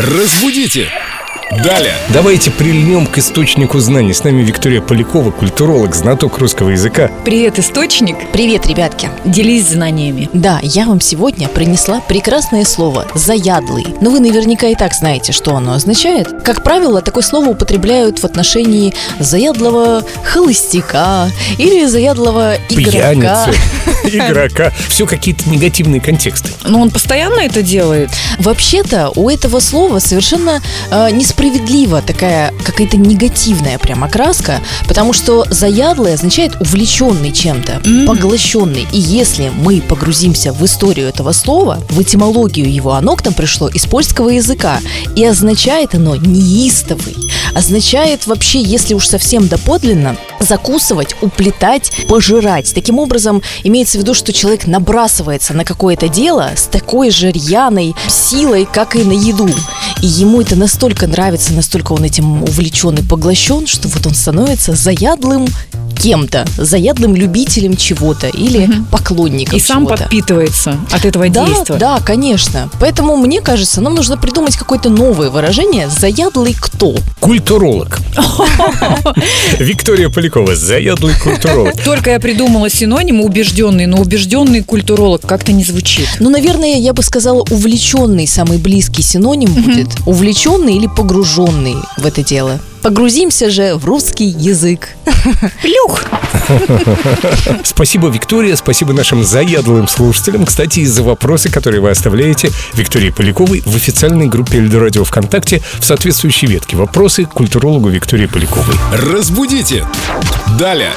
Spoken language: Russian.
Разбудите! Далее! Давайте прильнем к источнику знаний. С нами Виктория Полякова, культуролог, знаток русского языка. Привет, источник. Привет, ребятки! Делись знаниями. Да, я вам сегодня принесла прекрасное слово «заядлый». Но вы наверняка и так знаете, что оно означает. Как правило, такое слово употребляют в отношении заядлого холостяка или заядлого игрока. Пьяницы, игрока. Все какие-то негативные контексты. Но он постоянно это делает. Вообще-то у этого слова совершенно э, несправедлива такая какая-то негативная прям окраска, потому что заядлый означает увлеченный чем-то, Мгм. поглощенный. И если мы погрузимся в историю этого слова, в этимологию его, оно к нам пришло из польского языка. И означает оно неистовый. Означает вообще, если уж совсем доподлинно, закусывать, уплетать, пожирать. Таким образом, имеется в виду, что человек набрасывается на какое-то дело с такой же рьяной силой, как и на еду. И ему это настолько нравится, настолько он этим увлечен и поглощен, что вот он становится заядлым кем-то, заядлым любителем чего-то или Мгм. поклонником И сам чего-то. подпитывается от этого Да, действия. да, конечно. Поэтому, мне кажется, нам нужно придумать какое-то новое выражение «заядлый кто». Культуролог. Виктория Полякова, заядлый культуролог. Только я придумала синоним убежденный, но убежденный культуролог как-то не звучит. Ну, наверное, я бы сказала, увлеченный самый близкий синоним будет. Увлеченный или погруженный в это дело. Погрузимся же в русский язык. Плюх! Спасибо, Виктория, спасибо нашим заядлым слушателям. Кстати, из-за вопросы, которые вы оставляете Виктории Поляковой в официальной группе Эльдорадио ВКонтакте в соответствующей ветке. Вопросы культурологу Виктории Поляковой. Разбудите! Далее!